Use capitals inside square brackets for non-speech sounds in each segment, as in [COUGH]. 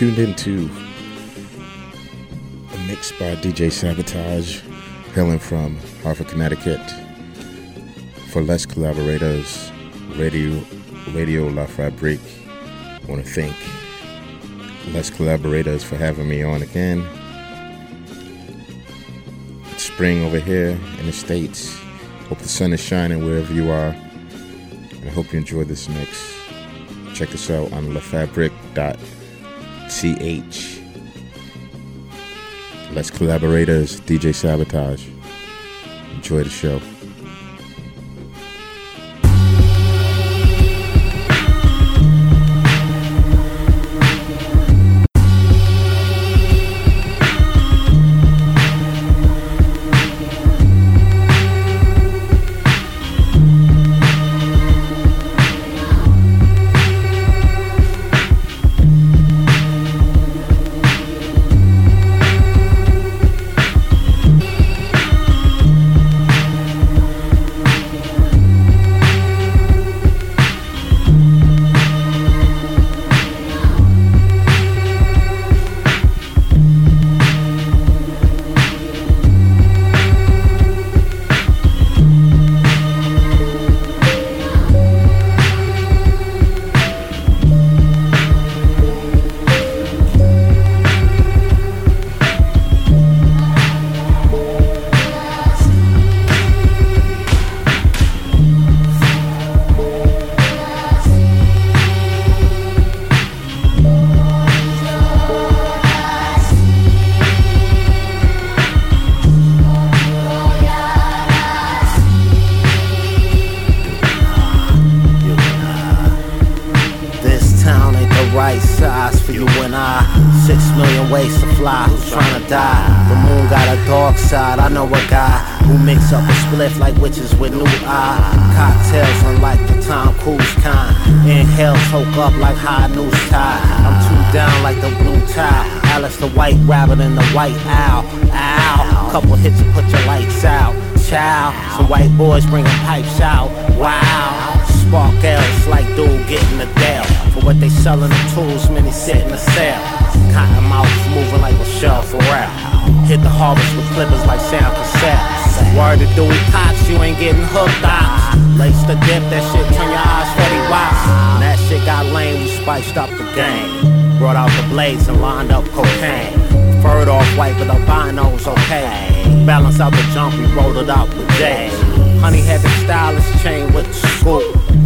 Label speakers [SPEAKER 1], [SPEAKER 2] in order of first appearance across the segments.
[SPEAKER 1] tuned into a mix by DJ Sabotage, hailing from Hartford, Connecticut. For less collaborators, Radio Radio La Fabrique. I want to thank less collaborators for having me on again. It's spring over here in the States. Hope the sun is shining wherever you are. And I hope you enjoy this mix. Check us out on lafabric.ch. Let's collaborators, DJ Sabotage. Enjoy the show.
[SPEAKER 2] Six million ways to fly, who's trying to die? The moon got a dark side, I know a guy who mix up a spliff like witches with new eye. Cocktails unlike the Tom Cruise kind. Inhale, choke up like high news tie. I'm too down like the blue tie. Alice the white rabbit and the white owl. Ow, couple hits and put your lights out. Chow, some white boys bringing pipes out. Wow Sparkles like dude getting a deal. For what they selling the tools, many sit in the cell. Cotton mouth moving like Michelle Pharrell. Hit the harvest with flippers like Sam Cassette. Word to Dewey Cox, you ain't getting hooked up. Lace the dip, that shit turn your eyes steady wide. When That shit got lame, we spiced up the game. Brought out the blades and lined up cocaine. Furred off white, but albinos okay. Balance out the jump, we rolled it out with J. Honey had the stylist chain with the scoop.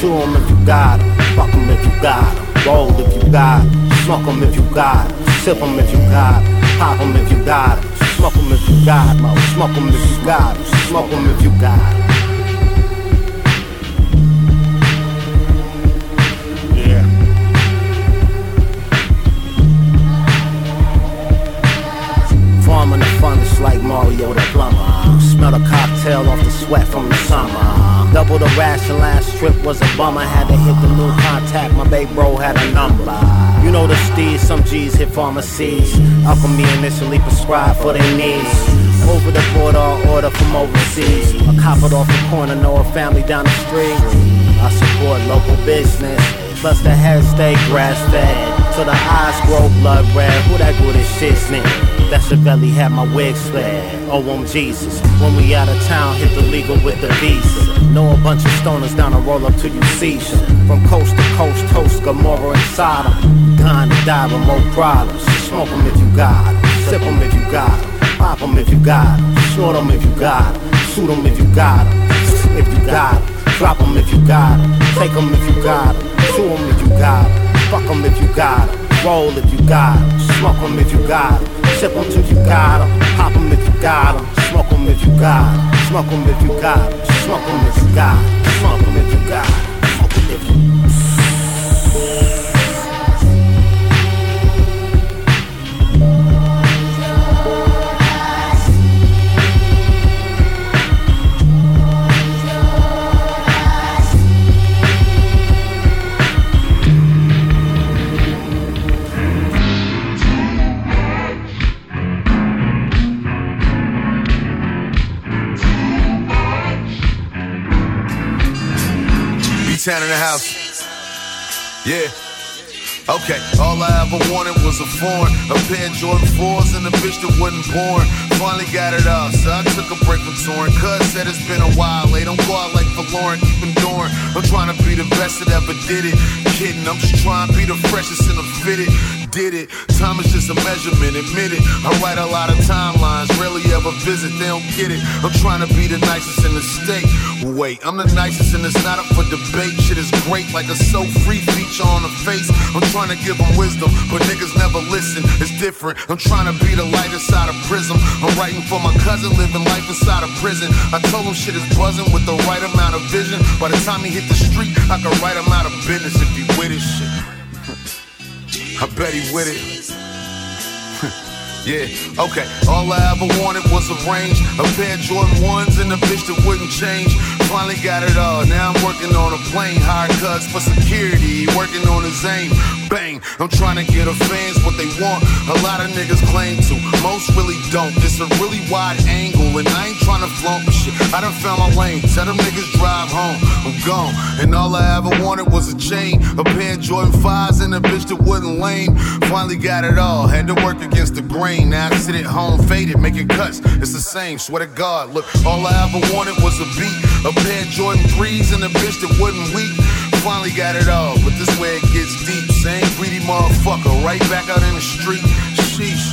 [SPEAKER 2] Sue them if you got them. Fuck them if you got them. Roll if you got them. Smoke them if you got them. Sip them if you got them. Pop them if you got them. Smoke them if you got them. Smoke them if you got them. Smoke them if you got them. Farming the fungus like Mario the plumber. Smell the cocktail off the sweat from the summer. Double the ration last trip was a bummer. Had to hit the new contact, my baby bro had a number. You know the steez, some G's hit pharmacies. Alchemy initially prescribed for their needs. Over the border, order from overseas. I cop it off the corner, know a family down the street. I support local business. Plus the head stay grass fed. So the eyes grow blood red. Who that good as shit, nigga? That Chevelli had my wig split. Oh, I'm Jesus. When we out of town, hit the legal with the visa. Know a bunch of stoners down to roll up to you seizure. From coast to coast, toast Gomorrah and Sodom. Gone to die with more problems. Smoke them if you got them. Sip them if you got them. Pop them if you got them. Short them if you got them. Shoot them if you got them. If you got them. Drop them if you got them. Take them if you got them. Chew them if you got them. Fuck them if you got them. Roll if you got them. Smoke them if you got them. Sip them till you got them. Pop them if you got them. Smoke them if you got them. Smoke them if you got them. Smoke you got them. Smoke
[SPEAKER 3] Town in the house. Yeah. Okay, all I ever wanted was a foreign, a pair of Jordan 4s and a bitch that wasn't born. Finally got it off, so I took a break from touring. Cuz said it's been a while, they don't go out like Lauren, keep enduring. I'm trying to be the best that ever did it. Kidding, I'm just trying to be the freshest and the fitted. Did it, time is just a measurement, admit it. I write a lot of timelines, rarely ever visit, they don't get it. I'm trying to be the nicest in the state. Wait, I'm the nicest and it's not up for debate. Shit is great, like a so free feature on the face. I'm trying to give them wisdom, but niggas never listen. It's different. I'm trying to be the light inside a prism. I'm writing for my cousin, living life inside a prison. I told him shit is buzzing with the right amount of vision. By the time he hit the street, I could write him out of business if he with his shit. I bet he with it. Yeah, okay. All I ever wanted was a range, a pair of Jordan 1s and a bitch that wouldn't change. Finally got it all. Now I'm working on a plane, hire cuts for security, working on his aim. Bang, I'm trying to get a fans what they want. A lot of niggas claim to, most really don't. It's a really wide angle, and I ain't trying to flaunt the shit. I done found my lane. Tell them niggas drive home. I'm gone, and all I ever wanted was a chain, a pair of Jordan 5s and a bitch that wouldn't lame. Finally got it all. Had to work against the grain. Now I sit at home faded, making cuts. It's the same, swear to God. Look, all I ever wanted was a beat, a pair of Jordan 3s, and a bitch that wasn't weak. Finally got it all, but this way it gets deep. Same greedy motherfucker, right back out in the street. Sheesh.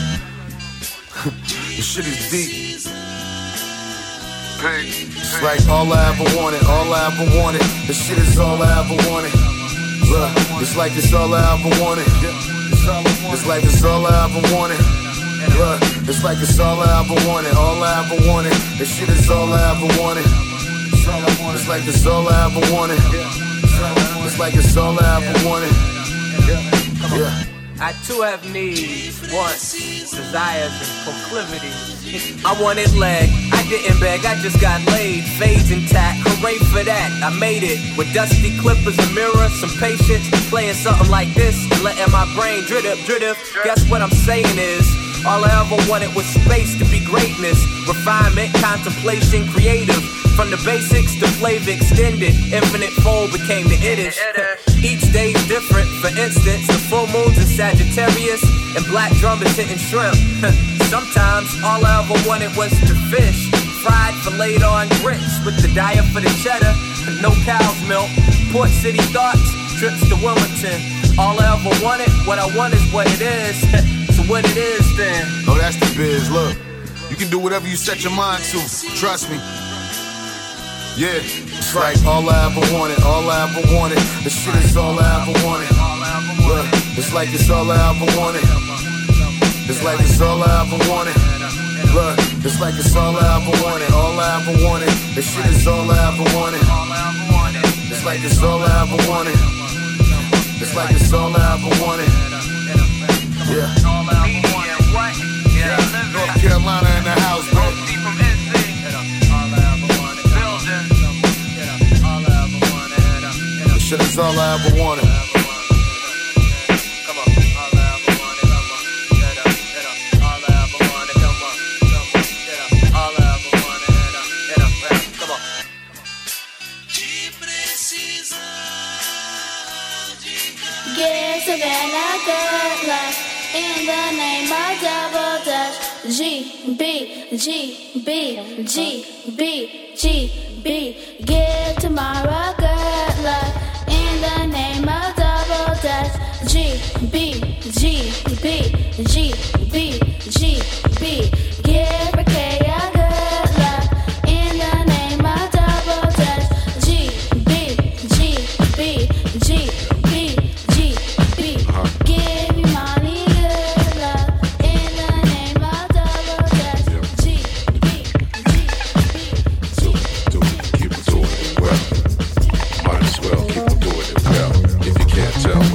[SPEAKER 3] [LAUGHS] this shit is deep. It's like all I ever wanted, all I ever wanted. This shit is all I ever wanted. Look, it's like it's all I ever wanted. It's like it's all I ever wanted. Look, it's like it's all I ever wanted, all I ever wanted. This shit is all I ever wanted. It's like it's all I ever wanted. It's like it's all I ever wanted. Yeah.
[SPEAKER 4] I too have needs, wants, desires, and proclivities. I wanted leg, I didn't beg, I just got laid. Fades intact, hooray for that, I made it. With dusty clippers, a mirror, some patience. Playing something like this, letting my brain drip, drip. Guess what I'm saying is. All I ever wanted was space to be greatness, refinement, contemplation, creative. From the basics to flavor extended, infinite fold became the itish. Each day's different. For instance, the full moon's in Sagittarius, and black drummers hitting shrimp. [LAUGHS] Sometimes all I ever wanted was to fish, fried, filleted on grits with the diet for the cheddar, no cow's milk. Port City thoughts, trips to Wilmington. All I ever wanted, what I want is what it is. [LAUGHS] what it is then?
[SPEAKER 3] Oh, that's the biz. Look, you can do whatever you set your mind to. Trust me. Yeah, it's like all I ever wanted, all I ever wanted. This shit is all I ever wanted. Look, it's like it's all I ever wanted. It's like it's all I ever wanted. Look, it's like it's all I ever wanted, all I ever wanted. This shit is all I ever wanted. It's like it's all I ever wanted. It's like it's all I ever wanted. Yeah. North Carolina in the house, bro. This shit is all I
[SPEAKER 5] wanna hit up. Shut us all I ever wanted. Give Savannah good luck in the name of double dutch. G B G B G B G B. Give tomorrow good luck in the name of double dutch. G B G B G B G B. Give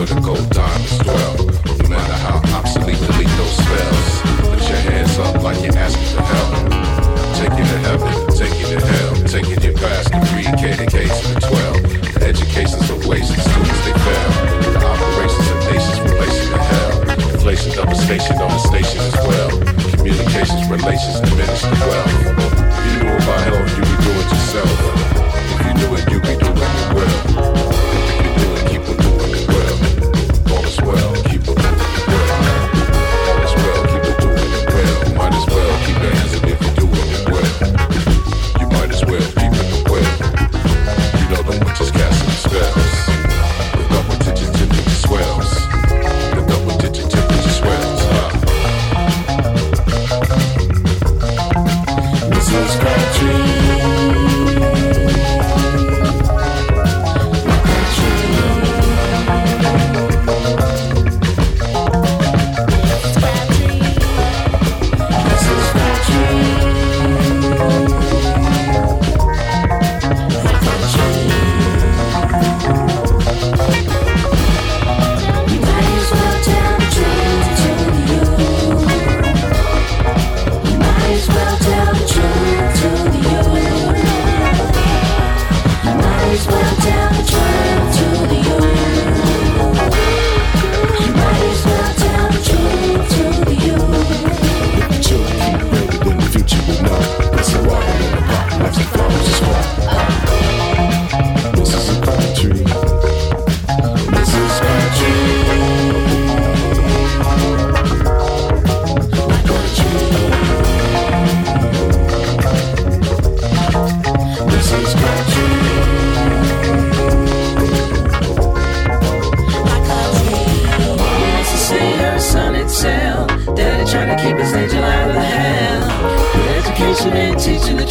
[SPEAKER 6] can't the gold diamonds dwell, no matter how obsolete, delete those spells. Put your hands up like you're asking for help. Take you to heaven, take you to hell, taking you past the pre-K to K to the 12. The educations of waste and students they fail. The operations of nations replacing the hell. Inflation devastation on the station as well. Communications, relations
[SPEAKER 7] teaching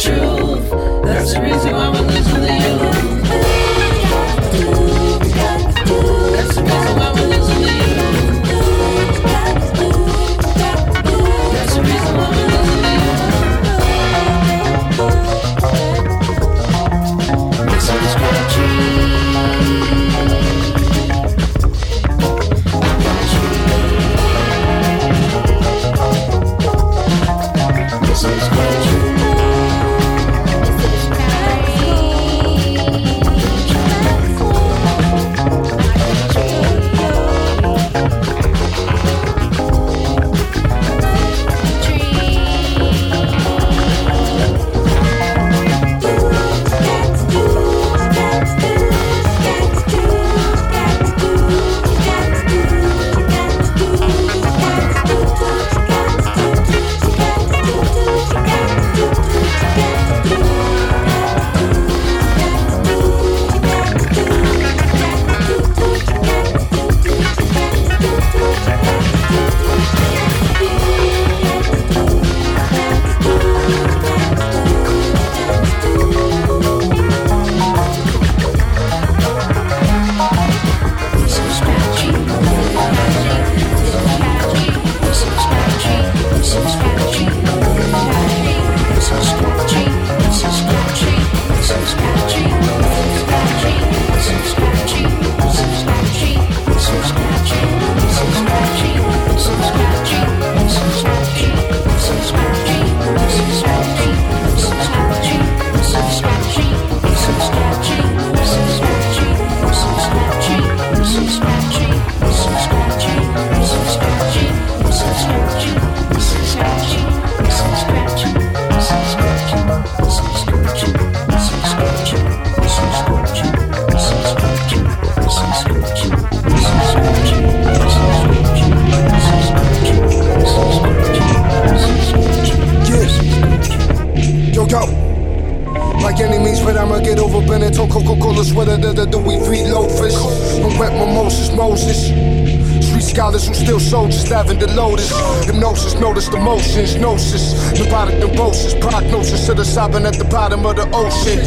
[SPEAKER 8] still soldiers, the lotus. Hypnosis, notice the motions, gnosis. Neurotic neurosis, prognosis to the sobbing at the bottom of the ocean.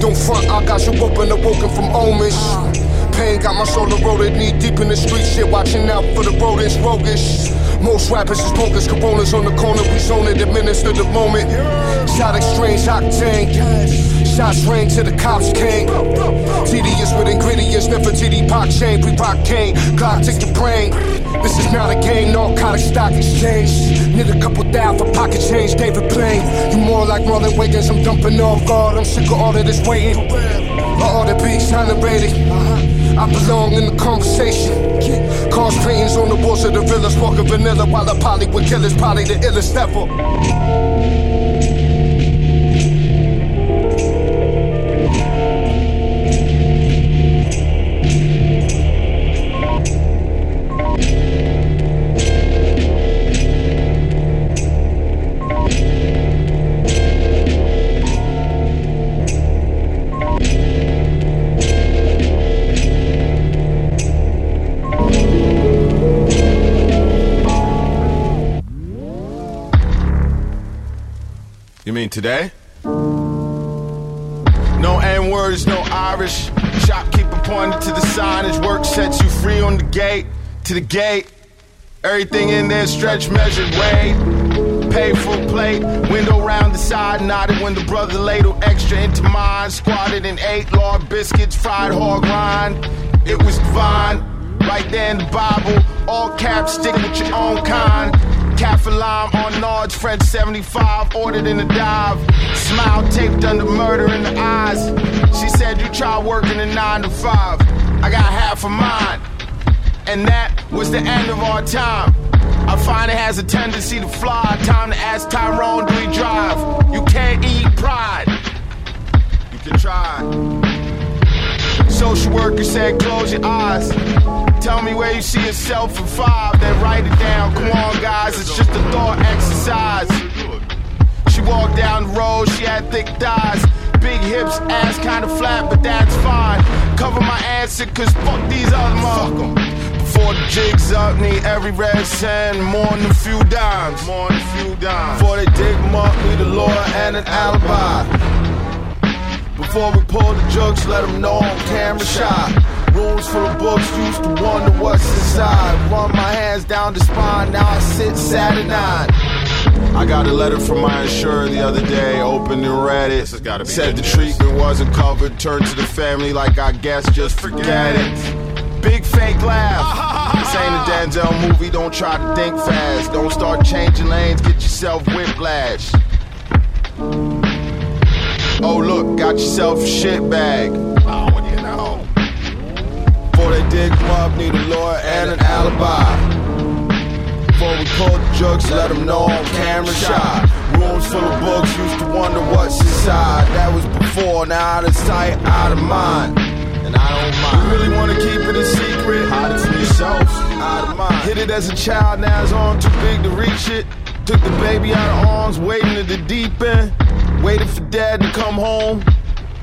[SPEAKER 8] Don't front, I got you open, awoken from omens. Pain got my soul eroded, knee deep in the street shit, watching out for the rodents, roguish. Most rappers is bogus, coronas on the corner, we zone it, administer the moment. Shot exchange, octane. Shots rang to the cops came. Tedious with ingredients, never TD pop chain, pre rock cane. Glock take your brain. This is not a game, narcotic stock exchange. Need a couple down for pocket change, David Blaine. You more like Marlon Wiggins, I'm dumping off guard, I'm sick of all of this waiting. All the beats celebrated. Uh-huh. I belong in the conversation. Cars paintings on the walls of the villas, walking vanilla while the with killers, probably the illest ever.
[SPEAKER 9] Today? No N words, no Irish. Shopkeeper pointed to the signage. Work sets you free on the gate. To the gate. Everything in there stretch measured weight. Pay full plate. Window round the side. Nodded when the brother ladle extra into mine. Squatted and ate lard biscuits, fried hog rind. It was divine. Right there in the Bible. All caps stick with your own kind. Cat lime on Nard's French 75, ordered in a dive. Smile taped under murder in the eyes. She said, You try working a 9 to 5. I got half of mine. And that was the end of our time. I find it has a tendency to fly. Time to ask Tyrone, do he drive? You can't eat pride. You can try. Social worker said, close your eyes. Tell me where you see yourself in five, then write it down. Come on, guys, it's just a thought exercise. She walked down the road, she had thick thighs. Big hips, ass kinda flat, but that's fine. Cover my answer, cause fuck these other motherfuckers. Before the jigs up, need every red cent, more than a few dimes. More than a few dimes. Before they dig them up, need a lawyer and an alibi. Before we pull the jokes, let them know on camera shot. Rooms full of books, used to wonder what's inside. Run my hands down the spine, now I sit sad nine. I got a letter from my insurer the other day, opened and read it. Said the treatment wasn't covered, turned to the family like I guess just forget it. Big fake laugh. [LAUGHS] This ain't a Denzel movie, don't try to think fast. Don't start changing lanes, get yourself whiplash. Oh, look, got yourself a shit bag. Before they dig them up, need a lawyer and an alibi. Before we pull the drugs, let them know on camera shot. Rooms full of books, used to wonder what's inside. That was before, now out of sight, out of mind. And I don't mind. You really wanna keep it a secret? It from yourself, out of mind. Hit it as a child, now it's on too big to reach it. Took the baby out of arms, waiting at the deep end. Waited for dad to come home.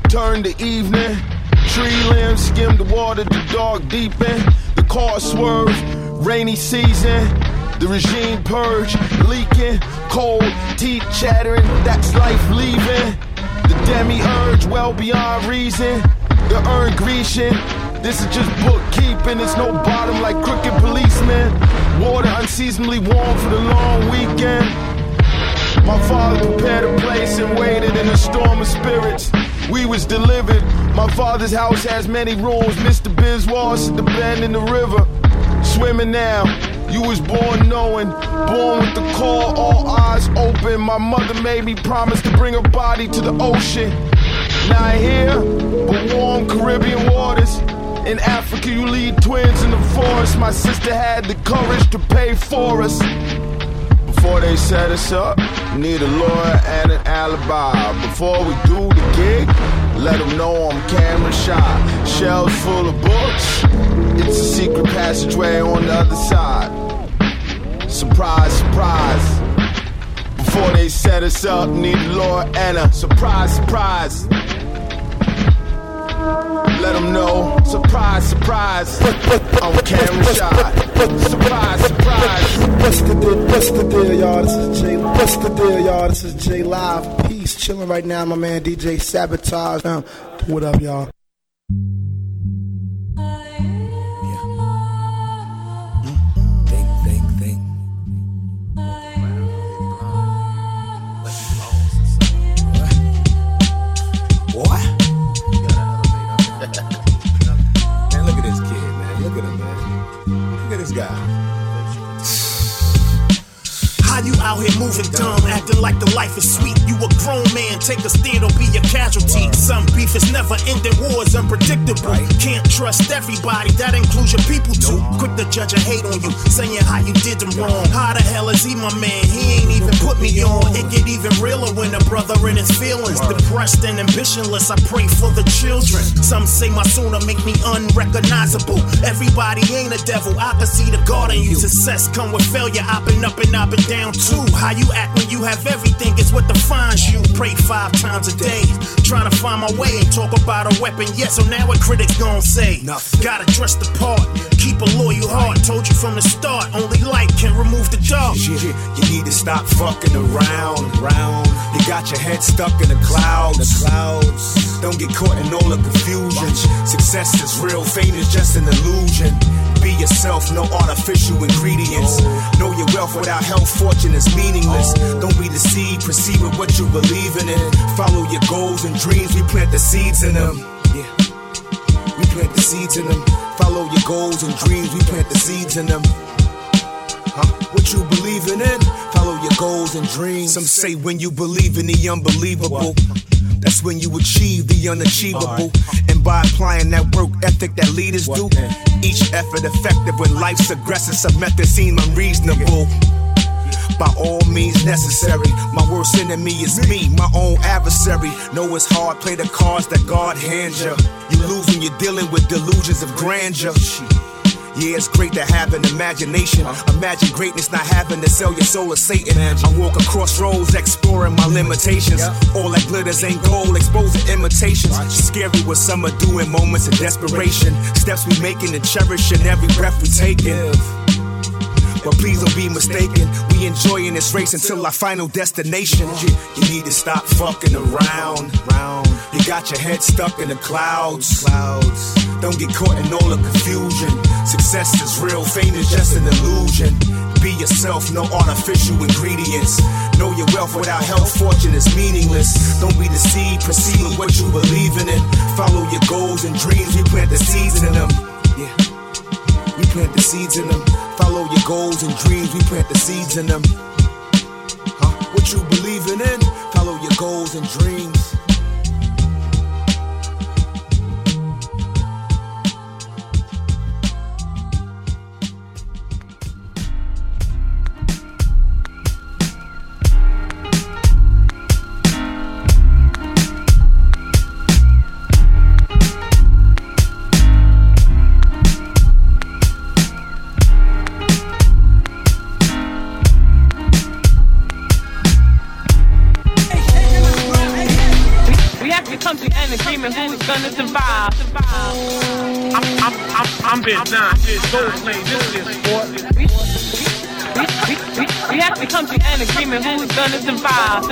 [SPEAKER 9] Turned the evening. Tree limbs skim the water, the dark deepened. The car swerved, rainy season. The regime purge, leaking, cold, teeth chattering. That's life leaving. The demiurge, well beyond reason. The urn Grecian. This is just bookkeeping. It's no bottom like crooked policemen. Water unseasonably warm for the long weekend. My father prepared a place and waited in a storm of spirits. We was delivered. My father's house has many rooms. Mr. Biswas at the bend in the river. Swimming now. You was born knowing, born with the call, all eyes open. My mother made me promise to bring her body to the ocean. Not here, but warm Caribbean waters. In Africa, you lead twins in the forest. My sister had the courage to pay for us. Before they set us up, need a lawyer and an alibi. Before we do the gig, let them know I'm camera shot. Shelves full of books, it's a secret passageway on the other side. Surprise, surprise. Before they set us up, need a lawyer and a surprise, surprise. Let them know, surprise, surprise. I'm camera shot. Surprise, surprise.
[SPEAKER 10] What's the deal? What's the deal, y'all? This is Jay. What's the deal, y'all? This is Jay Live. Peace, chilling right now. My man DJ Sabotage. What up, y'all?
[SPEAKER 11] Look at this guy.
[SPEAKER 12] How you out here moving dumb, acting like the life is sweet? You a grown man, take a stand or be a casualty. Some beef is never ending, war is unpredictable. Can't trust everybody, that includes your people too. Quick to judge and hate on you, saying how you did them wrong. How the hell is he my man? He ain't even put me on. It get even realer when a brother in his feelings. Depressed and ambitionless, I pray for the children. Some say my sooner make me unrecognizable. Everybody ain't a devil, I can see the God in you. Success come with failure, I've been up and I've been down too. How you act when you have everything is what defines you. Pray five times a day, trying to find my way and talk about a weapon. Yet, so now what critics gon' say? Nothing. Gotta dress the part, keep a loyal heart. Told you from the start, only light can remove the dark.
[SPEAKER 11] You need to stop fucking around, around. You got your head stuck in the clouds, the clouds. Don't get caught in all the confusion. Success is real, fame is just an illusion. Be yourself, no artificial ingredients. Know your wealth without health, fortune is meaningless. Don't be deceived, proceed with what you believe in it. Follow your goals and dreams, we plant the seeds in them. Yeah. We plant the seeds in them. Follow your goals and dreams, we plant the seeds in them. Huh? What you believing in? Follow your goals and dreams. Some say when you believe in the unbelievable. That's when you achieve the unachievable. And by applying that work ethic that leaders do, each effort effective when life's aggressive, some methods seem unreasonable. By all means necessary. My worst enemy is me, my own adversary. Know it's hard, play the cards that God hands you. You lose when you're dealing with delusions of grandeur. Yeah, it's great to have an imagination. Imagine greatness not having to sell your soul to Satan. I walk across roads exploring my limitations. All that glitters ain't gold, exposing imitations. Scary what some are doing, moments of desperation. Steps we making and cherishing every breath we taking. But please don't be mistaken. We enjoying this race until our final destination. You, you need to stop fucking around. You got your head stuck in the clouds. Clouds. Don't get caught in all the confusion. Success is real, fame is just an illusion. Be yourself, no artificial ingredients. Know your wealth without health, fortune is meaningless. Don't be deceived, proceed with what you believe in it. Follow your goals and dreams, we plant the seeds in them. Yeah. We plant the seeds in them. Follow your goals and dreams, we plant the seeds in them. Huh? What you believing in? Follow your goals and dreams.
[SPEAKER 13] Gonna survive.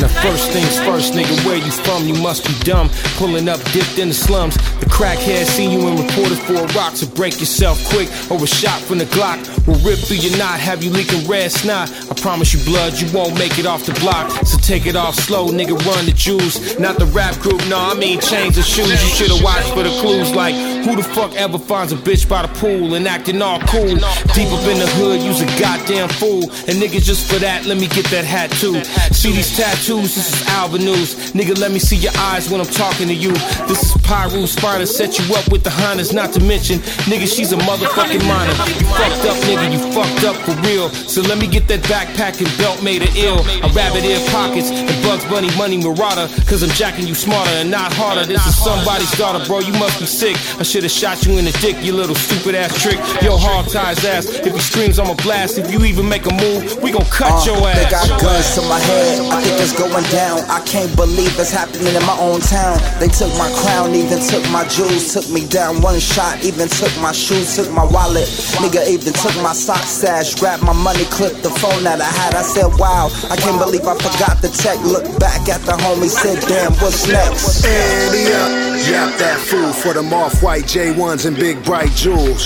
[SPEAKER 14] Now first things first, nigga, where you from? You must be dumb. Pulling up, dipped in the slums. The crackhead seen you and reported for a rock, so break yourself quick or a shot from the Glock will rip through your knot, have you leaking red snot. I promise you blood, you won't make it off the block. So take it off slow, nigga, run the juice. Not the rap group, no, I mean change the shoes. You should've watched for the clues, like who the fuck ever finds a bitch by the pool and acting all cool? Deep up in the hood, you's a goddamn fool. And nigga, just for that, let me get that hat too. See these tattoos, this is Alba News. Nigga, let me see your eyes when I'm talking to you. This is Pyru Spider, set you up with the Hondas, not to mention, nigga, she's a motherfucking minor. You fucked up, nigga, you fucked up for real. So let me get that backpack and belt made of ill. A rabbit ear pockets and Bugs Bunny money marauder. Cause I'm jacking you smarter and not harder. This is somebody's daughter, bro. You must be sick. I should've shot you in the dick, you little stupid ass trick. Yo, hard ties ass. If he screams, I'ma blast. If you even make a move, we gon' cut
[SPEAKER 15] Uh,
[SPEAKER 14] your ass.
[SPEAKER 15] They got guns to my head. I think it's going down. I can't believe it's happening in my own town. They took my crown, even took my jewels, took me down one shot, even took my shoes, took my wallet. Nigga even took my sock sash, grabbed my money, clipped the phone that I had. I said, wow, I can't believe I forgot the tech. Look back at the homie, said, damn, what's next?
[SPEAKER 16] Andy up, yap that fool for them off-white J1s and big bright jewels.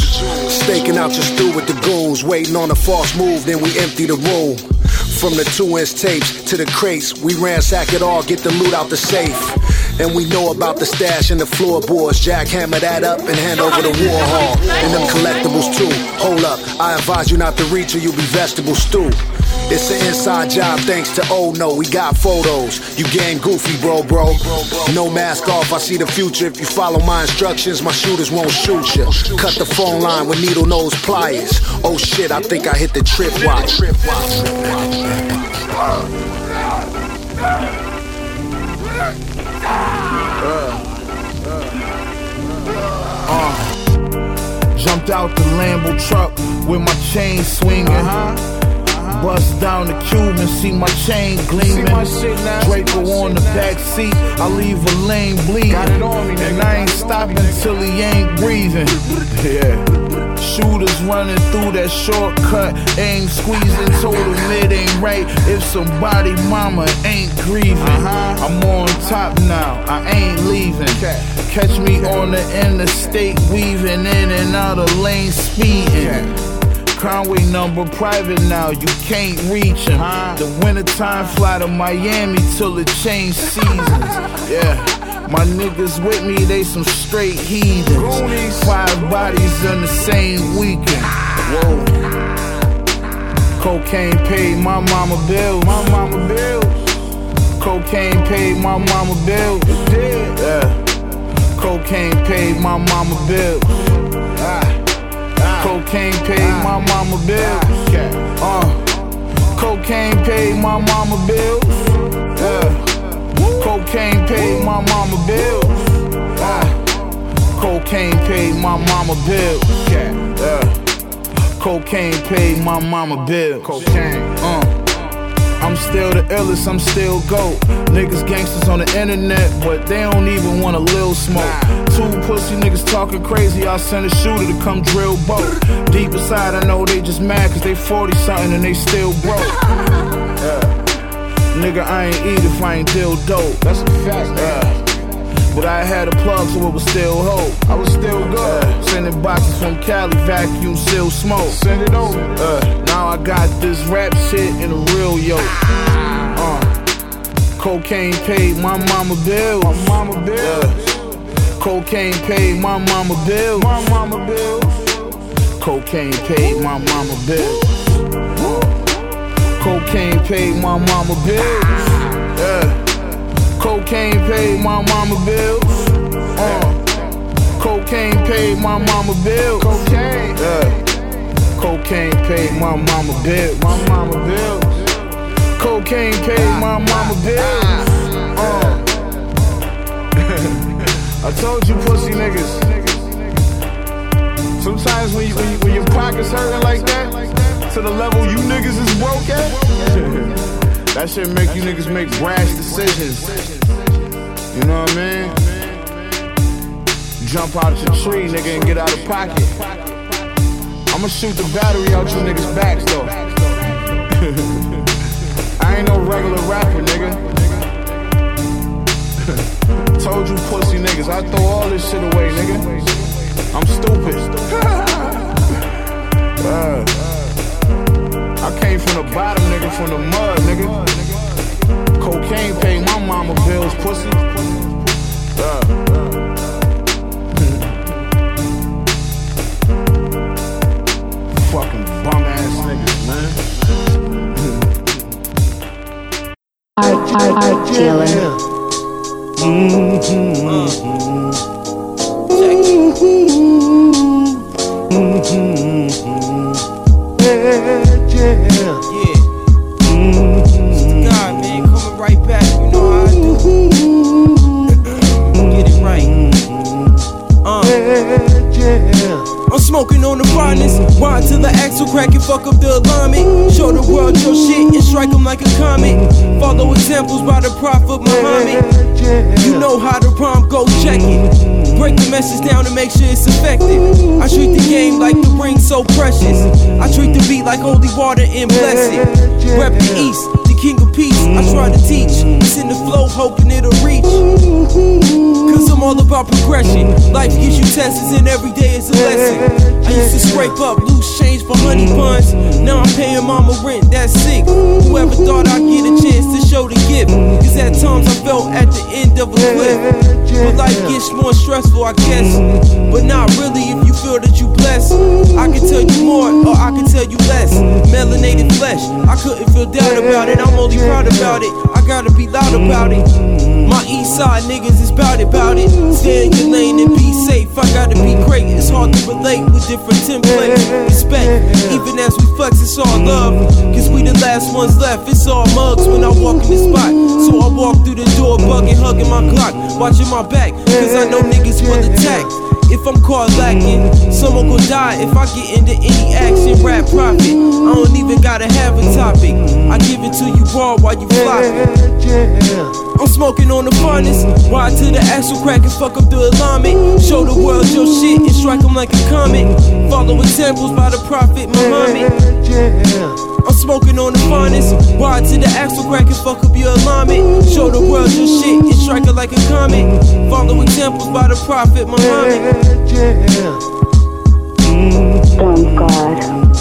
[SPEAKER 16] Staking out your stew with the goons, waiting on a false move, then we empty the room. From the two-inch tapes to the crates, we ransack it all, get the loot out the safe. And we know about the stash and the floorboards. Jackhammer that up and hand over the war hall. And them collectibles too. Hold up, I advise you not to reach or you'll be vegetable stew. It's an inside job thanks to Oh No. We got photos. You gang goofy, bro, bro. No mask off, I see the future. If you follow my instructions, my shooters won't shoot you. Cut the phone line with needle nose pliers. Oh shit, I think I hit the trip watch.
[SPEAKER 17] Uh, uh, uh, jumped out the Lambo truck with my chain swinging. Bust down the Cuban, see my chain gleaming. Draco on the back seat, I leave a lane bleeding. And I ain't stopping till he ain't breathing. [LAUGHS] Yeah. Shooters running through that shortcut, ain't squeezing, told them it ain't right if somebody mama ain't grieving. huh I'm on top now, I ain't leaving. Catch me on the interstate, weaving in and out of lanes, speeding. Conway number private now, you can't reach him. Uh-huh. The wintertime fly to Miami till it change seasons. [LAUGHS] Yeah. My niggas with me, they some straight heathens. Five bodies in the same weekend. Whoa. Cocaine paid my mama bills. My mama bills. Cocaine paid my mama bills. Yeah. Cocaine paid my mama bills. Ah. Cocaine paid my mama bills. Uh. Cocaine paid my mama bills. Yeah. Cocaine paid my mama bills. Cocaine paid my mama bill. Yeah. Cocaine paid my mama bill. Cocaine. Uh. I'm still the illest, I'm still GOAT. Niggas gangsters on the internet, but they don't even want a little smoke. Two pussy niggas talking crazy, I'll send a shooter to come drill boat. Deep inside, I know they just mad cause they 40 something and they still broke. [LAUGHS] Yeah. Nigga, I ain't eat if I ain't deal dope. That's a fact, yeah. But I had a plug, so it was still hope. I was still good. Uh, sending boxes from Cali, vacuum, still smoke. Send it over. Uh, now I got this rap shit in a real yoke. Uh, cocaine paid my mama bills. My mama bills. Uh, cocaine paid my mama bills. My mama bills. Cocaine paid my mama bills. Cocaine paid my mama bills. Yeah. Cocaine paid my mama bills. Uh, cocaine paid my mama bills. Cocaine. Yeah. Cocaine paid my mama bills. My mama bills. Cocaine paid my mama bills. Uh. [LAUGHS] I told you, pussy niggas. Sometimes when, you, when, you, when your pockets hurting like that, to the level you niggas is broke at. [LAUGHS] That shit make you niggas make brash decisions. You know what I mean? Jump out of your tree, nigga, and get out of pocket. I'ma shoot the battery out you niggas' backs, though. [LAUGHS] I ain't no regular rapper, nigga. [LAUGHS] Told you pussy niggas, I throw all this shit away, nigga. I'm stupid. uh. I came from the bottom, nigga, from the mud, nigga. Cocaine paid my mama bills, pussy. Uh. Fucking bum ass niggas, man.
[SPEAKER 18] Art, art, art dealer.
[SPEAKER 19] Yeah. Crack and fuck up the alignment. Show the world your shit and strike 'em like a comet. Follow examples by the Prophet Muhammad. You know how the rhyme go, check it. Break the message down to make sure it's effective. I treat the game like the ring so precious. I treat the beat like holy water and bless it. Rep the East, king of peace. I try to teach. It's in the flow, hoping it'll reach. Cause I'm all about progression. Life gives you tests and every day is a lesson. I used to scrape up loose change for honey buns. Now I'm paying mama rent, that's sick. Whoever thought I'd get a chance to show the gift. Cause at times I felt at the end of a cliff. But life gets more stressful, I guess. But not really if you feel that you blessed. I can tell you more, or I can tell you less. Melanated flesh, I couldn't feel doubt about it. I'm only proud about it. I gotta be loud about it. East side niggas is bout it, bout it. Stay in your lane and be safe. I gotta be great. It's hard to relate with different templates. Respect, even as we flex, it's all love. Cause we the last ones left. It's all mugs when I walk in the spot. So I walk through the door, bugging, hugging my clock, watching my back. Cause I know niggas will attack. If I'm caught lacking, someone gon' die if I get into any action. Rap profit, I don't even gotta have a topic. I give it to you raw while you flopping. I'm smoking on the finest. Ride to the axle crack and fuck up the alignment. Show the world your shit and strike 'em like a comet. Follow examples by the Prophet Muhammad. I'm smoking on the finest. Ride to the axle crack and fuck up your alignment. Show the world your shit and strike it like a comet. Follow examples by the Prophet Muhammad.
[SPEAKER 18] Dumb God.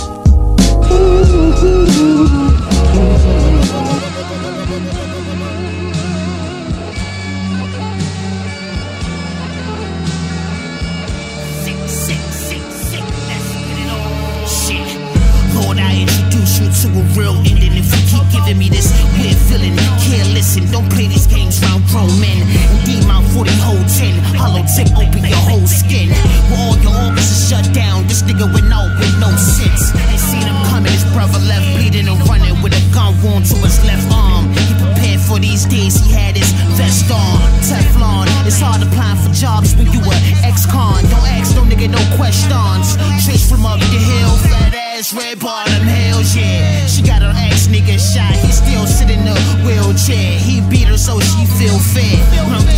[SPEAKER 20] to a real ending if you keep giving me this weird feeling. Can't listen, don't play these games round grown men. Indeed, my 40 whole 10, hollow tip, open your whole skin. Where all your organs are shut down, this nigga went out with no sense. Ain't seen him coming, his brother left bleeding and running with a gun wound to his left arm. He prepared for these days, he had his vest on, Teflon. It's hard applying for jobs when you were ex-con. Don't ask no nigga no questions. Chase from up the hill, flat ass red bottom, hells yeah. She got her ex nigga shot, he still sitting in a wheelchair. He beat her so she feel fair.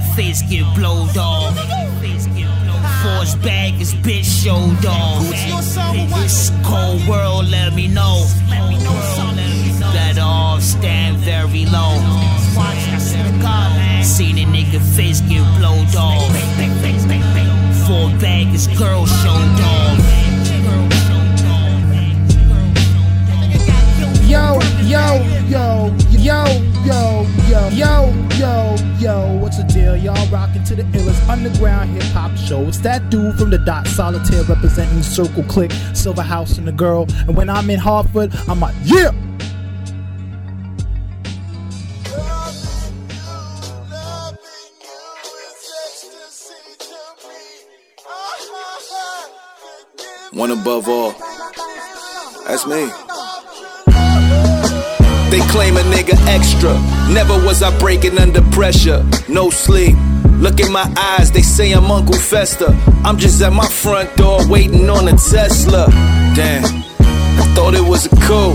[SPEAKER 20] Seen face get blowed off. Force bag, his bitch showed off. A cold world, let me know. Better off stand very low. Seen a nigga face get blowed off. Four bag, his girl showed off.
[SPEAKER 17] Yo, yo, yo, yo, yo, yo, yo, yo, yo. What's the deal? Y'all rocking to the illest underground hip hop show. It's that dude from the dot solitaire representing Circle Click, Silver House, and the girl. And when I'm in Hartford, I'm like, yeah.
[SPEAKER 21] One above all. That's me. They claim a nigga extra. Never was I breaking under pressure. No sleep. Look in my eyes, they say I'm Uncle Fester. I'm just at my front door waiting on a Tesla. Damn, I thought it was a coup.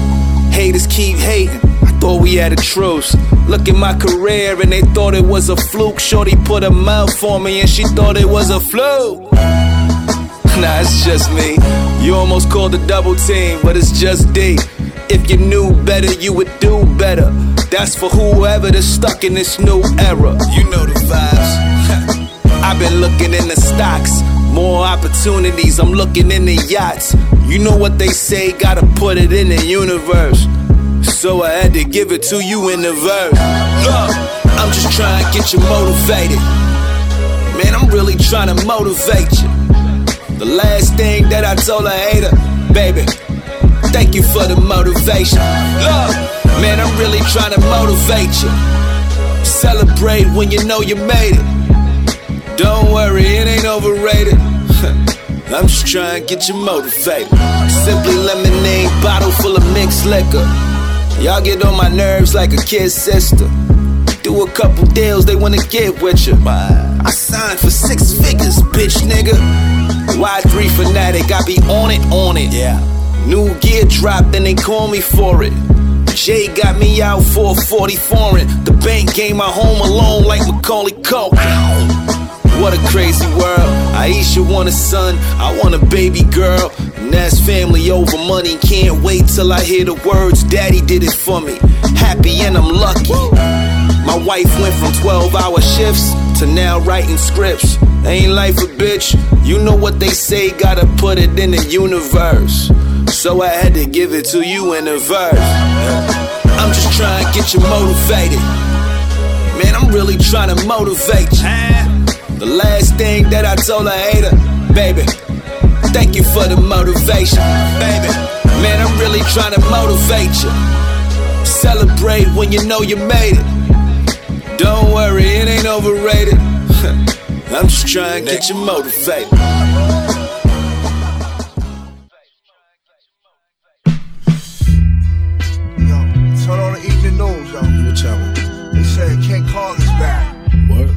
[SPEAKER 21] Haters keep hating. I thought we had a truce. Look at my career and they thought it was a fluke. Shorty put a mouth on me and she thought it was a fluke. [LAUGHS] Nah, it's just me. You almost called a double team, but it's just D. If you knew better, you would do better. That's for whoever that's stuck in this new era. You know the vibes. [LAUGHS] I've been looking in the stocks, more opportunities. I'm looking in the yachts. You know what they say, gotta put it in the universe. So I had to give it to you in the verse. Look, I'm just trying to get you motivated. Man, I'm really trying to motivate you. The last thing that I told a hater, baby, thank you for the motivation. Look, man, I'm really trying to motivate you. Celebrate when you know you made it. Don't worry, it ain't overrated. [LAUGHS] I'm just trying to get you motivated. Simply lemonade, bottle full of mixed liquor. Y'all get on my nerves like a kid sister. Do a couple deals, they wanna get with you. I signed for six figures, bitch nigga. Y3 fanatic, I be on it, on it. Yeah. New gear dropped, then they call me for it. Jay got me out for a 40 foreign. The bank gave my home alone like Macaulay Culkin. What a crazy world. Aisha want a son, I want a baby girl. And that's family over money. Can't wait till I hear the words, Daddy did it for me. Happy and I'm lucky. My wife went from 12 hour shifts to now writing scripts. Ain't life a bitch? You know what they say, gotta put it in the universe. So I had to give it to you in a verse. I'm just trying to get you motivated. Man, I'm really trying to motivate you. The last thing that I told a hater, baby, thank you for the motivation, baby. Man, I'm really trying to motivate you. Celebrate when you know you made it. Don't worry, it ain't overrated. [LAUGHS] I'm just trying to get you motivated.
[SPEAKER 8] News, yo.
[SPEAKER 17] What channel?
[SPEAKER 8] They said King Kong is back.
[SPEAKER 17] What?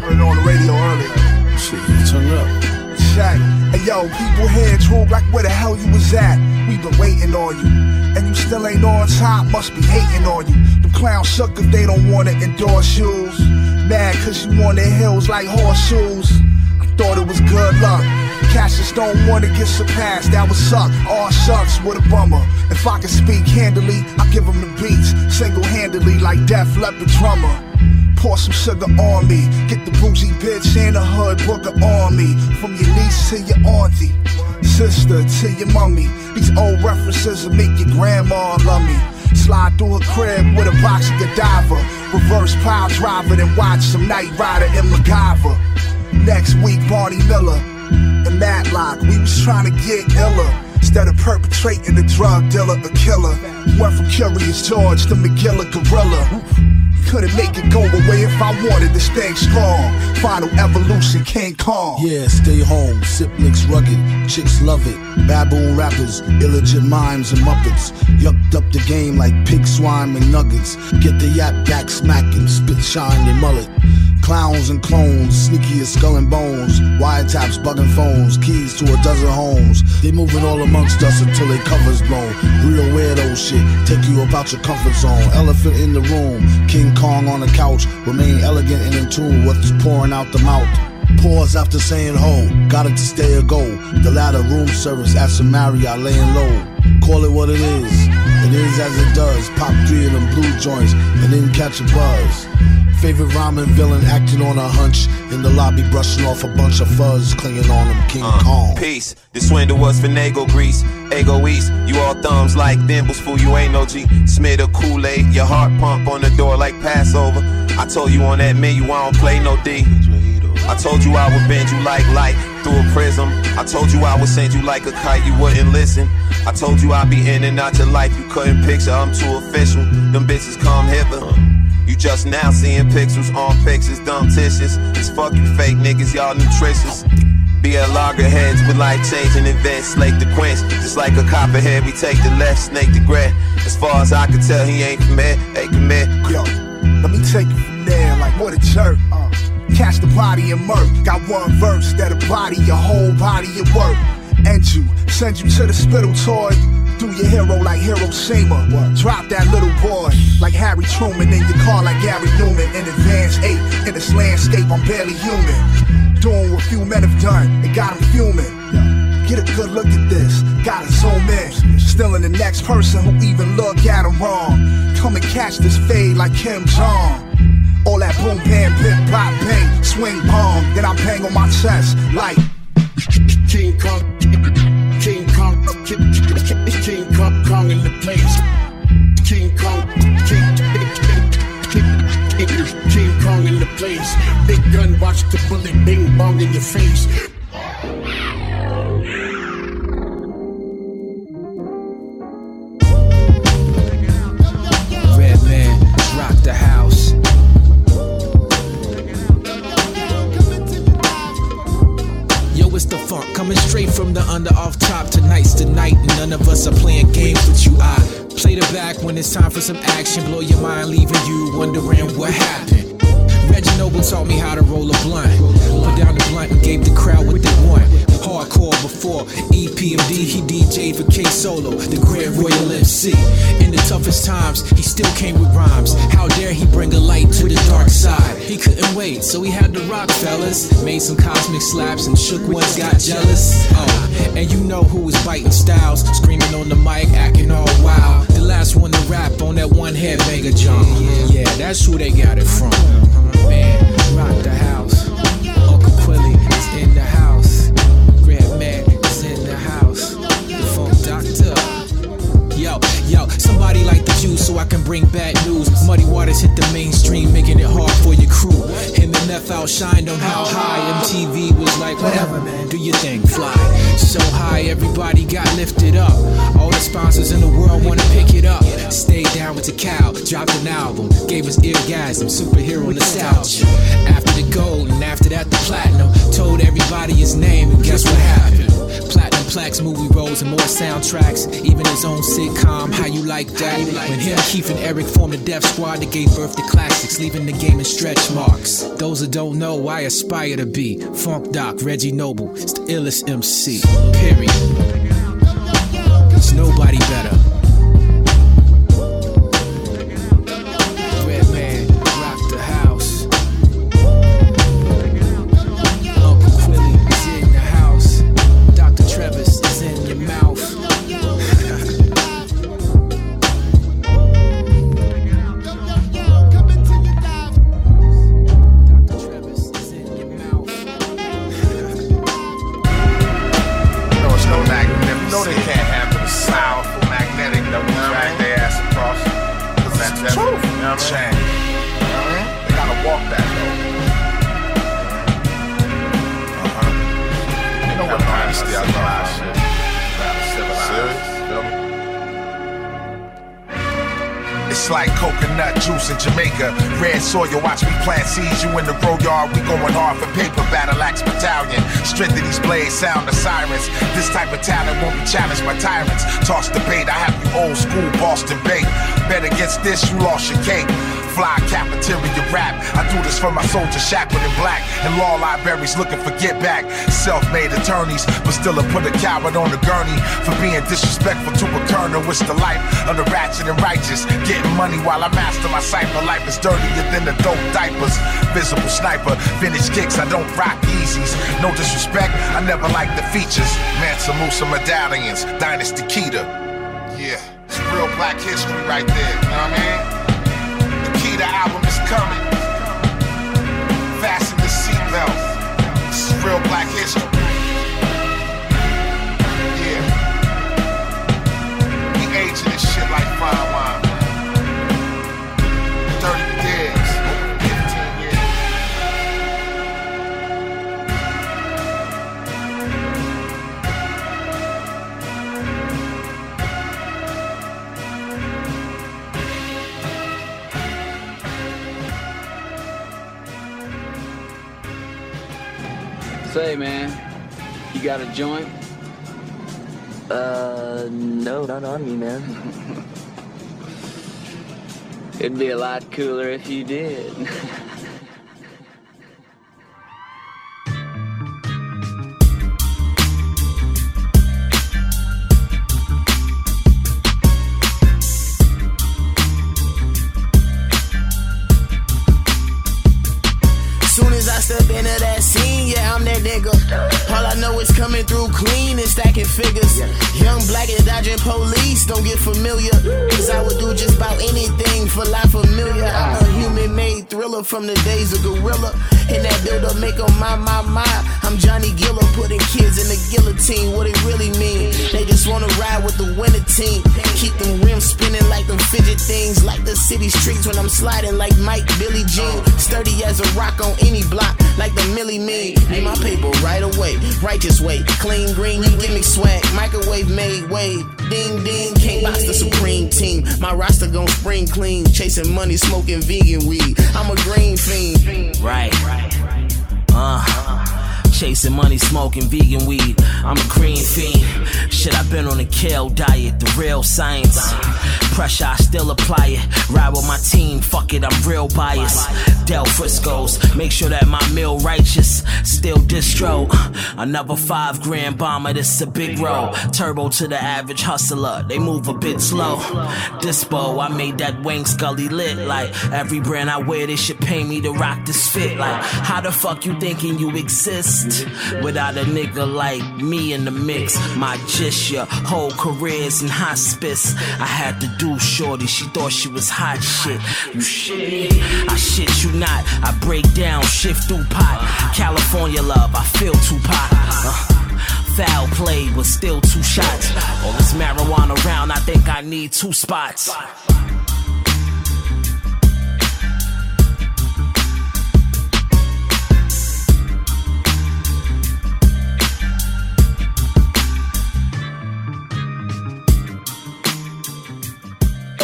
[SPEAKER 8] Heard it on the radio earlier.
[SPEAKER 17] Shit, you turn up.
[SPEAKER 8] Check. Hey yo, people here true like where the hell you was at? We been waiting on you. And you still ain't on top, must be hating on you. The clowns suck if they don't wanna endorse shoes. Mad cause you on their heels like horseshoes. Thought it was good luck. Cassius don't wanna get surpassed, that would suck. All shucks, what a bummer. If I could speak handily, I give them the beats. Single handedly like Def Leppard drummer. Pour some sugar on me. Get the bougie bitch in the hood, book her on me. From your niece to your auntie, sister to your mummy. These old references will make your grandma love me. Slide through her crib with a box of Godiva. Reverse pile driver, then watch some Knight Rider and MacGyver. Next week, Barney Miller and Matlock. We was trying to get iller. Instead of perpetrating a drug dealer, a killer. Went from Curious George to Magilla Gorilla. Couldn't make it go away if I wanted to stay strong. Final evolution, King Kong.
[SPEAKER 17] Yeah, stay home. Sip mix rugged. Chicks love it. Baboon rappers, illegit mimes and muppets. Yucked up the game like pig swine and nuggets. Get the yap back smacking, spit shine they mullet. Clowns and clones, sneaky as skull and bones. Wiretaps, bugging phones, keys to a dozen homes. They moving all amongst us until they covers blown. Real weirdo shit, take you up out your comfort zone. Elephant in the room, King Kong on the couch. Remain elegant and in tune with what's pouring out the mouth. Pause after saying ho, got it to stay or go. The latter room service at some Marriott laying low. Call it what it is, it is as it does. Pop three of them blue joints and then catch a buzz. Favorite rhyming villain acting on a hunch in the lobby, brushing off a bunch of fuzz, clinging on him, King uh, Kong.
[SPEAKER 22] Peace. The swindle was finagle grease. Ego East. You all thumbs like thimbles, fool. You ain't no G. Smith or Kool Aid. Your heart pump on the door like Passover. I told you on that menu I don't play no D. I told you I would bend you like light through a prism. I told you I would send you like a kite, you wouldn't listen. I told you I'd be in and out your life, you couldn't picture. I'm too official. Them bitches come hither. You just now seeing pixels on pictures, dumb tissues. It's fucking fake niggas, y'all nutritious. Be at loggerheads with life changing events, slake the quench. Just like a copperhead, we take the left, snake the gray. As far as I can tell, he ain't from here. Hey, come here.
[SPEAKER 8] Yo, let me take it from there, like what a jerk. Uh, catch the body and murk. Got one verse that'll body your whole body at work. And you, send you to the spittle toy. Do your hero like Hero Hiroshima. Drop that little boy like Harry Truman in your car like Gary Numan. In advance eight in this landscape, I'm barely human. Doing what few men have done, it got him fuming. Get a good look at this, gotta zoom in. Still in the next person who even look at him wrong. Come and catch this fade like Kim Jong. All that boom, bam, pip, pop, bang, swing, bomb. Then I bang on my chest like
[SPEAKER 23] King Kong, King, Kong, Kong in the place. King Kong, King, King, King, King Kong in the place. Big gun, watch the bullet, bing bong in your face.
[SPEAKER 24] Straight from the under off top. Tonight's the night, none of us are playing games with you. I play the back when it's time for some action. Blow your mind, leaving you wondering what happened. Reggie Noble taught me how to roll a blunt. Down the blunt and gave the crowd what they want. Hardcore before EPMD, he DJ'd for K Solo, the Grand Royal MC. In the toughest times, he still came with rhymes. How dare he bring a light to the dark side? He couldn't wait, so he had the rock fellas. Made some cosmic slaps and shook ones got jealous. Oh, and you know who was biting styles, screaming on the mic, acting all wild. The last one to rap on that one headbanger John. Yeah, that's who they got it from. Man, rock the house in the house. Grand Mag is in the house. The Funk Doctor. Yo, yo, somebody like the juice so I can bring bad news. Muddy waters hit the mainstream, making it hard for your crew. And outshined on how high MTV was like, whatever, man, do your thing, fly. So high, everybody got lifted up. All the sponsors in the world wanna pick it up. Stay down with the cow, dropped an album, gave us eargasm, superhero nostalgia. After the gold, and after that, the platinum. Told everybody his name, and guess what happened? Platinum plaques, movie roles, and more soundtracks. Even his own sitcom, How You Like That? When him, Keith, and Eric formed the Def Squad that gave birth to classics, leaving the game in stretch marks. Those that don't know, I aspire to be Funk Doc, Reggie Noble, it's the illest MC. Period. There's nobody better.
[SPEAKER 3] Seeds. You in the grow yard, we going hard for paper. Battle axe battalion. Strength of these blades, sound the sirens. This type of talent won't be challenged by tyrants. Toss the bait, I have you old school Boston bait. Bet against this, you lost your cake. Fly cafeteria rap. I do this for my soldiers shackled in black and law libraries looking for get back. Self-made attorneys, but still have put a coward on the gurney for being disrespectful to a colonel. It's the life of the ratchet and righteous. Getting money while I master my cipher. Life is dirtier than the dope diapers. Visible sniper, vintage kicks. I don't rock Yeezys. No disrespect, I never like the features. Mansa Musa medallions, Dynasty Keita. Yeah, it's real black history right there. You know what I mean? The album is coming. Fasten the seatbelt. This is real black history. Yeah. We aging this shit like fine wine. 30 days,
[SPEAKER 7] Say, man, you got a joint?
[SPEAKER 25] Uh, no, not on me, man. [LAUGHS]
[SPEAKER 7] It'd be a lot cooler if you did. [LAUGHS]
[SPEAKER 26] know it's coming through clean and stacking figures. Young black and dodging police, don't get familiar. Cause I would do just about anything for life familiar. I'm a human made thriller from the days of Gorilla. And that build up make 'em my, my, my. I'm Johnny Giller, putting kids in the guillotine. What it really mean? They just wanna ride with the winner team. Keep them rims spinning like them fidget things. Like the city streets when I'm sliding like Mike Billy Jean. Sturdy as a rock on any block, like the Millie Me. Need my paper right away, righteous way. Clean green, you give me swag. Microwave made wave. Ding ding, can't box the supreme team. My roster gon' spring clean. Chasing money, smoking vegan weed. I'm a green fiend.
[SPEAKER 27] Right. Uh. Chasing money, smoking vegan weed. I'm a green fiend. Shit, I've been on a kale diet, the real science. Pressure, I still apply it. Ride with my team, fuck it, I'm real biased. Del Frisco's, make sure that my meal righteous. Still distro. Another five grand bomber, this a big roll. Turbo to the average hustler, they move a bit slow. Dispo, I made that Wayne Scully lit. Like every brand I wear, they should pay me to rock this fit. Like, how the fuck you thinking you exist without a nigga like me in the mix? My just whole career's in hospice. I had to do shorty, she thought she was hot shit. You shit? I shit you not. I break down, shift through pot. California love, I feel Tupac. Uh, Foul play, but still two shots. All this marijuana around, I think I need two spots.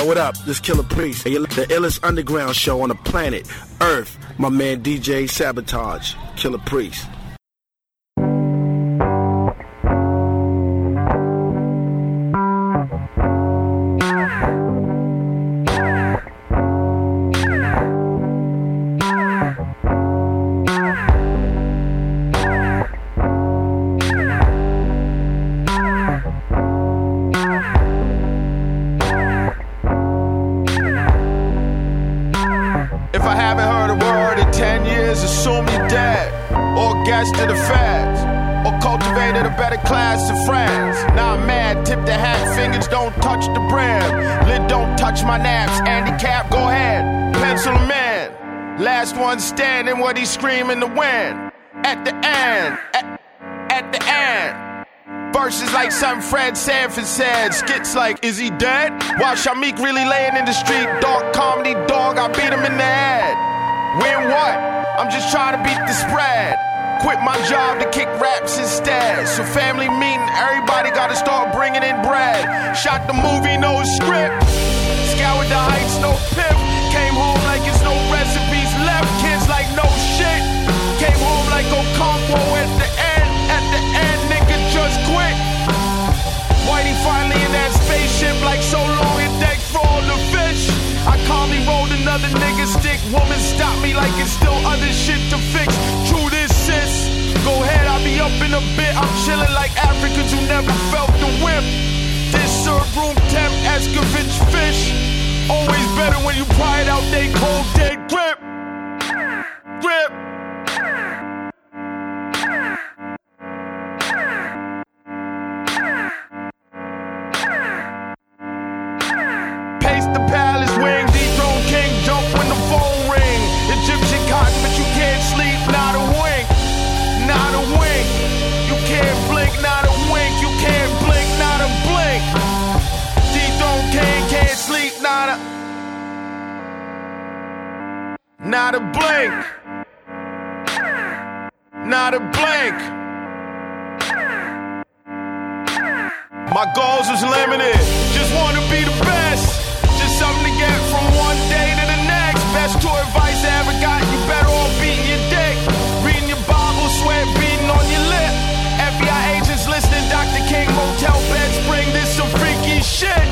[SPEAKER 17] What up? This Killah Priest. The illest underground show on the planet, Earth. My man DJ Sabotage, Killah Priest.
[SPEAKER 9] Win. At the end, at, at the end. Verses like some Fred Sanford said. Skits like, is he dead? While Shamik really laying in the street. Dark comedy dog, I beat him in the head. Win what? I'm just trying to beat the spread. Quit my job to kick raps instead. So family meeting, everybody gotta start bringing in bread. Shot the movie, no script. Scoured the heights, no pimp. Like so long it deck for all the fish. I calmly rolled another nigga stick. Woman stop me like it's still other shit to fix. True this sis. Go ahead, I'll be up in a bit. I'm chilling like Africans who never felt the whip. This serve room temp Escovitch fish. Always better when you pry it out they cold dead grip. Grip. Not a blink, not a blink. My goals was limited. Just wanna be the best. Just something to get from one day to the next. Best tour advice I ever got. You better off beating your dick. Reading your Bible, sweat beating on your lip. FBI agents listening. Dr. King motel beds bring this some freaky shit.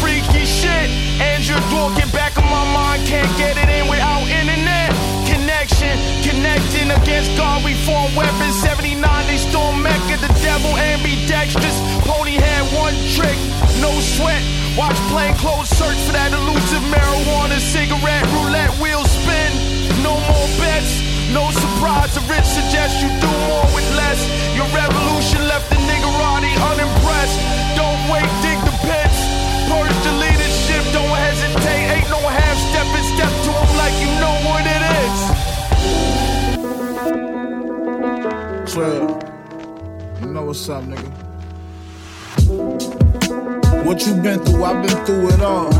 [SPEAKER 9] Freaky shit. Andrew Dworkin back in my mind. Can't get it in without internet connection. Connecting against God, we form weapons. 79, they storm Mecca. The devil ambidextrous. Pony had one trick, no sweat. Watch plain clothes search for that elusive marijuana cigarette. Roulette wheel spin. No more bets. No surprise, the rich suggest you do more with less. Your revolution left the niggerati unimpressed. Don't wait,
[SPEAKER 17] Trey, you know what's up, nigga. What you been through? I've been through it all.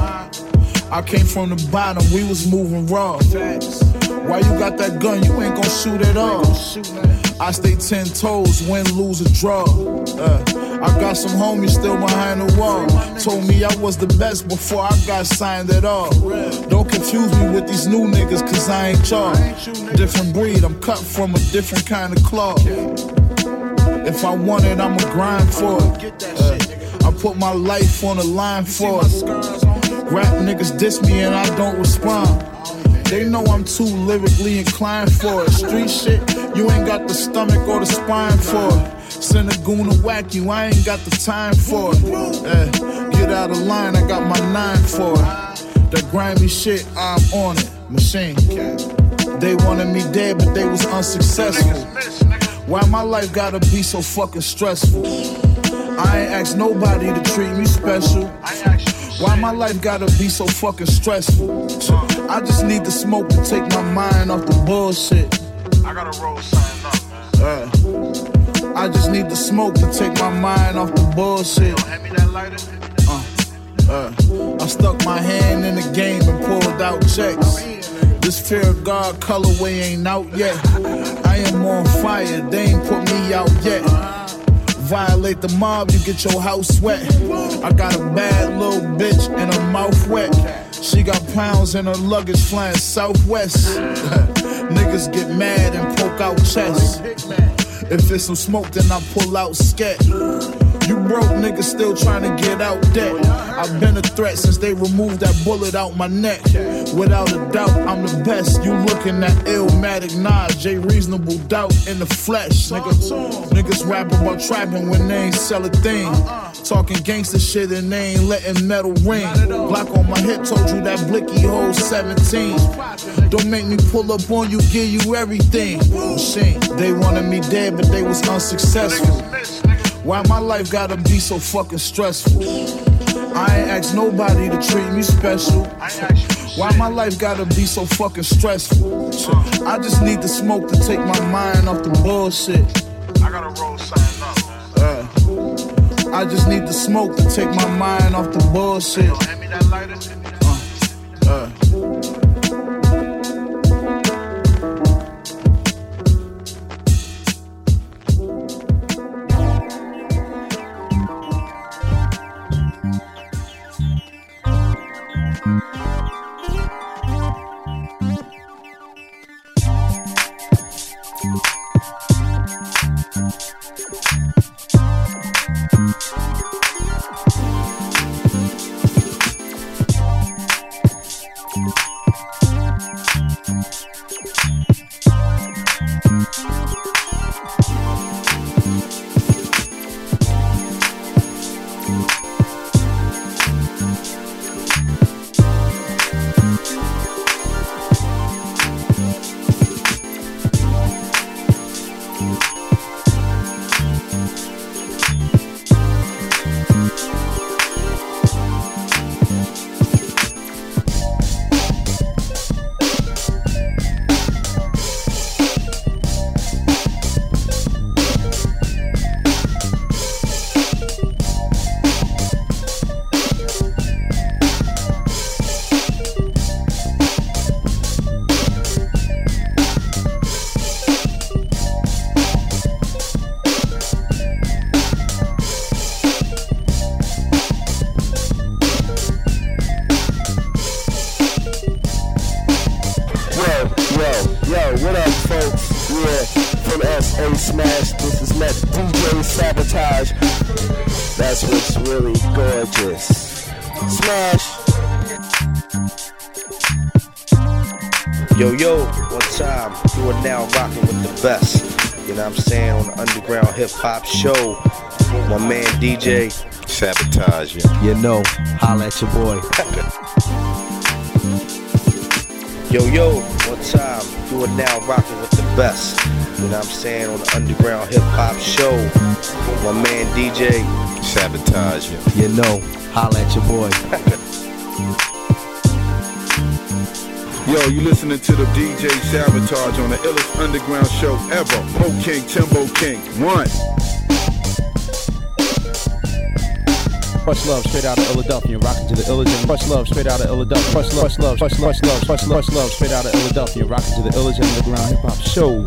[SPEAKER 17] I came from the bottom, we was moving raw. Why you got that gun? You ain't gon' shoot at all. I stay ten toes, win, lose, or draw. Uh, I got some homies still behind the wall. Told me I was the best before I got signed at all. Don't confuse me with these new niggas, cause I ain't y'all. Different breed, I'm cut from a different kind of cloth. If I want it, I'ma grind for it. Uh, I put my life on the line for it. Rap niggas diss me and I don't respond. They know I'm too lyrically inclined for it. Street shit, you ain't got the stomach or the spine for it. Send a goon to whack you, I ain't got the time for it. Eh, get out of line, I got my nine for it. That grimy shit, I'm on it. Machine. They wanted me dead, but they was unsuccessful. Why my life gotta be so fucking stressful? I ain't asked nobody to treat me special. Why my life gotta be so fucking stressful? I just need the smoke to take my mind off the bullshit.
[SPEAKER 28] I gotta roll something up, man.
[SPEAKER 17] Uh, I just need the smoke to take my mind off the bullshit.
[SPEAKER 28] Hand me that lighter.
[SPEAKER 17] Uh, I stuck my hand in the game and pulled out checks. This fear of God colorway ain't out yet. I am on fire, they ain't put me out yet. violate the mob, you get your house wet. I got a bad little bitch and her mouth wet. She got pounds in her luggage flying southwest. [LAUGHS] Niggas get mad and poke out chests. If it's some smoke, then I pull out scat. You broke niggas still trying to get out debt. I've been a threat since they removed that bullet out my neck. Without a doubt, I'm the best. You looking at Illmatic Nas, J Reasonable Doubt in the flesh, nigga. Niggas rap about trapping when they ain't sell a thing. Talking gangster shit and they ain't letting metal ring. Block on my hip told you that blicky holds 17. Don't make me pull up on you, give you everything. They wanted me dead, but they was unsuccessful. Why my life gotta be so fucking stressful? I ain't asked nobody to treat me special. Why my life gotta be so fucking stressful? I just need the smoke to take my mind off the bullshit.
[SPEAKER 28] I gotta roll something up.
[SPEAKER 17] Uh, I just need the smoke to take my mind off the bullshit.
[SPEAKER 10] Yo,
[SPEAKER 29] Hop Show. My man DJ.
[SPEAKER 30] Sabotage, yeah.
[SPEAKER 29] You know, holla at your boy. [LAUGHS] yo, yo, one time, you are now rocking with the best. You know what I'm saying? On the Underground Hip Hop Show. My man DJ.
[SPEAKER 30] Sabotage, yeah.
[SPEAKER 29] You know, holla at your boy. [LAUGHS]
[SPEAKER 31] Yo, you listening to the DJ Sabotage on the illest underground show ever. Mo King, Timbo King. One.
[SPEAKER 32] Much love straight out of Philadelphia, rocking to the Illigen. Much love straight out of Philadelphia. Much love, much love, much love, much love, much love, much love straight out of Philadelphia, rocking to the Illigen Underground Hip Hop Show.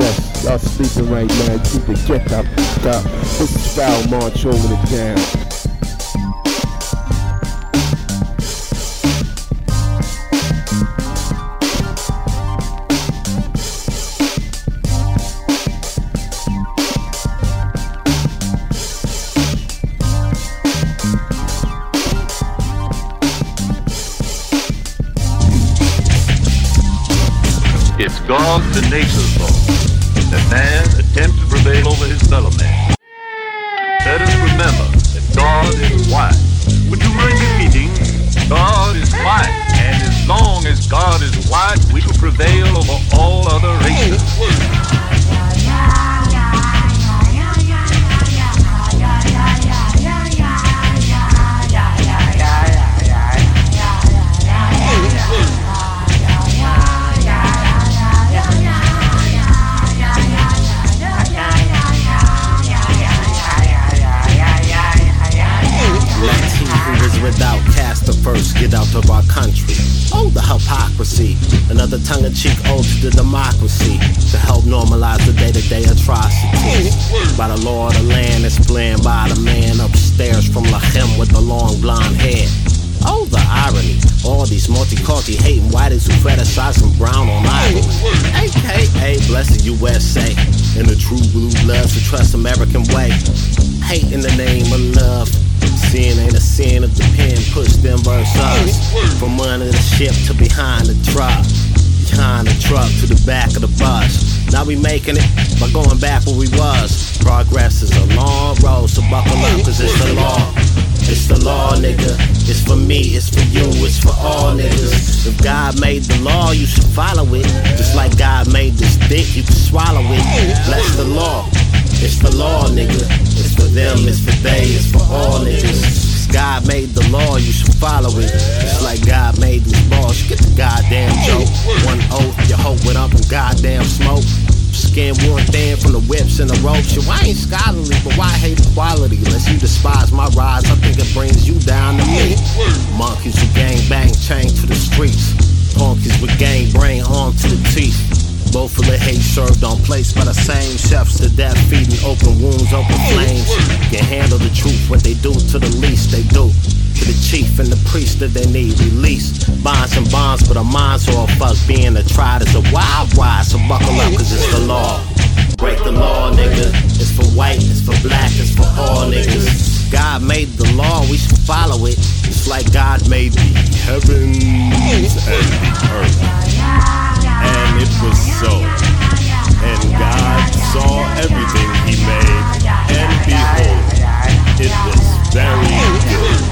[SPEAKER 10] Yes, y'all sleeping right now. Keep the get up. up. This is Foul March over the town.
[SPEAKER 33] Nature's law
[SPEAKER 2] by the man upstairs from Lachem with the long blonde hair. Oh, the irony. All these multi-culti hating whiteys who fetishize some brown on ivory. AKA bless the USA. And the true blue loves to trust American way. Hate in the name of love. Sin ain't a sin if the pen push them verse us. From under the ship to behind the truck. Behind the truck to the back of the bus. Now we making it by going back where we was. Progress is a long road, so buckle up, cause it's the law. It's the law, nigga. It's for me, it's for you, it's for all niggas. If God made the law, you should follow it. Just like God made this dick, you can swallow it. Bless the law. It's the law, nigga. It's for them, it's for they, it's for all niggas. God made the law, you should follow it. Just like God made balls, you get the goddamn joke. Skin one thin from the whips and the ropes. Yo, I ain't scholarly, but why hate equality? Unless you despise my rise, I think it brings you down to me. Monkeys who gang bang, chain to the streets. Punkies with gang brain, arm to the teeth. Both of the hate served on plates by the same chefs. The death feeding open wounds, open flames. Can handle the truth, what they do to the least they do. The chief and the priest that they need released. Bonds and bonds, but our minds all fucked. Being a tried is a wild ride, so buckle up, cause it's the law. Break the law, nigga. It's for white, it's for black, it's for all niggas. God made the law, we should follow it. It's like God made the heavens and the earth. And it was so. And God saw everything he made. And behold, it was very good.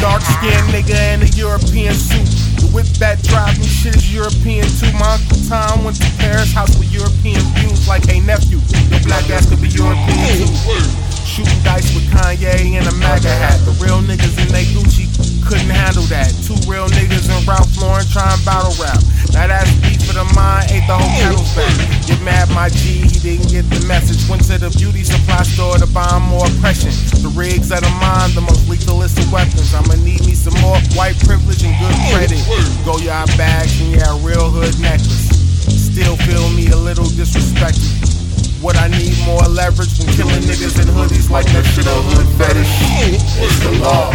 [SPEAKER 34] Dark skinned nigga in a European suit. The whip that drive me shit is European too. My uncle Tom went to Paris, house with European views like a nephew. Your black ass could be European too. Shooting dice with Kanye in a MAGA hat. The real niggas in they Gucci couldn't handle that. Two real niggas in Ralph Lauren trying battle rap. Now that's beef for the mind, ain't the whole kettle's back. Get mad, my G, he didn't get the message. Went to the beauty supply store to buy more oppression. The rigs of the mind, the most lethal list of weapons. I'ma need me some more white privilege and good credit. Go yard bags and yeah, real hood necklace. Still feel me a little disrespected. What I need more leverage when killing niggas in hoodies like that shit a hood fetish. It's the law.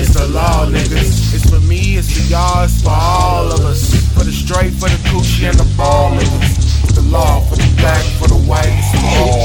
[SPEAKER 34] It's the law, niggas. It's for me, it's for y'all, it's for all of us. For the straight, for the coochie, and the ball niggas. It's the law for the black, for the white, it's for all.